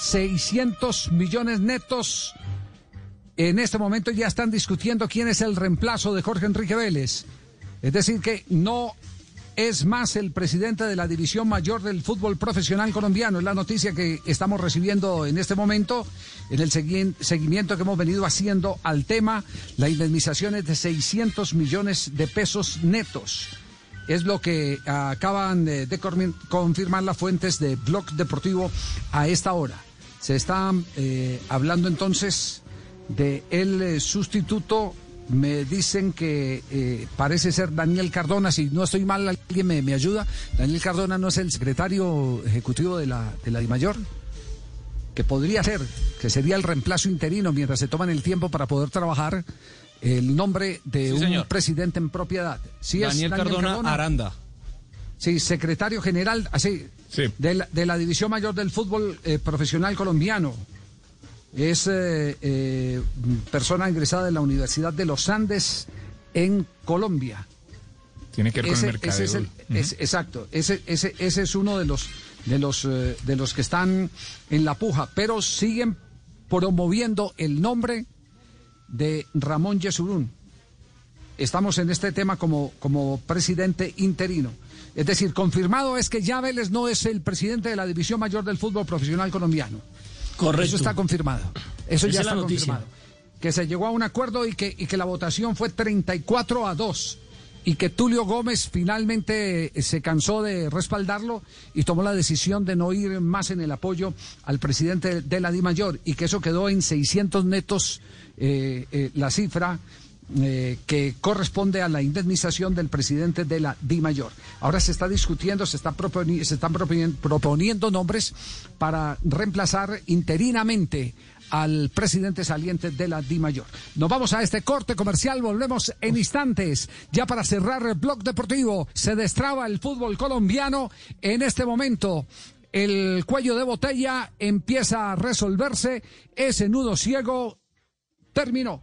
600 millones netos. En este momento ya están discutiendo quién es el reemplazo de Jorge Enrique Vélez. Es decir, que no es más el presidente de la división mayor del fútbol profesional colombiano. Es la noticia que estamos recibiendo en este momento, en el segui- seguimiento que hemos venido haciendo al tema. La indemnización es de 600 millones de pesos netos. Es lo que acaban de, confirmar las fuentes de Blog Deportivo a esta hora. Se está eh, hablando entonces de el eh, sustituto. Me dicen que eh, parece ser Daniel Cardona. Si no estoy mal, alguien me, me ayuda. Daniel Cardona no es el secretario ejecutivo de la, de la DIMAYOR que podría ser, que sería el reemplazo interino mientras se toman el tiempo para poder trabajar el nombre de Sí, un señor. presidente en propiedad. Sí es Daniel, Cardona, Aranda. Sí, secretario general, así, Sí. de, la, de la División Mayor del Fútbol eh, Profesional Colombiano. Es eh, eh, persona ingresada de la Universidad de los Andes en Colombia. Tiene que ver con el mercado. ese es el, es- exacto, ese, ese, ese es uno de los de los de los que están en la puja, pero siguen promoviendo el nombre de Ramón Yesurún. Estamos en este tema como, como presidente interino. Es decir, confirmado es que ya Vélez no es el presidente de la división mayor del fútbol profesional colombiano. Correcto. Eso está confirmado. Eso Esa ya está confirmado. Que se llegó a un acuerdo y que, y que la votación fue 34 a 2. Y que Tulio Gómez finalmente eh, se cansó de respaldarlo y tomó la decisión de no ir más en el apoyo al presidente de la DIMAYOR. Y que eso quedó en 600 netos eh, eh, la cifra que corresponde a la indemnización del presidente de la DIMAYOR. Ahora se está discutiendo, se, se están proponi- proponiendo nombres para reemplazar interinamente al presidente saliente de la DIMAYOR. Nos vamos a este corte comercial, volvemos en instantes. Ya para cerrar el blog deportivo, se destraba el fútbol colombiano en este momento. El cuello de botella empieza a resolverse, ese nudo ciego terminó.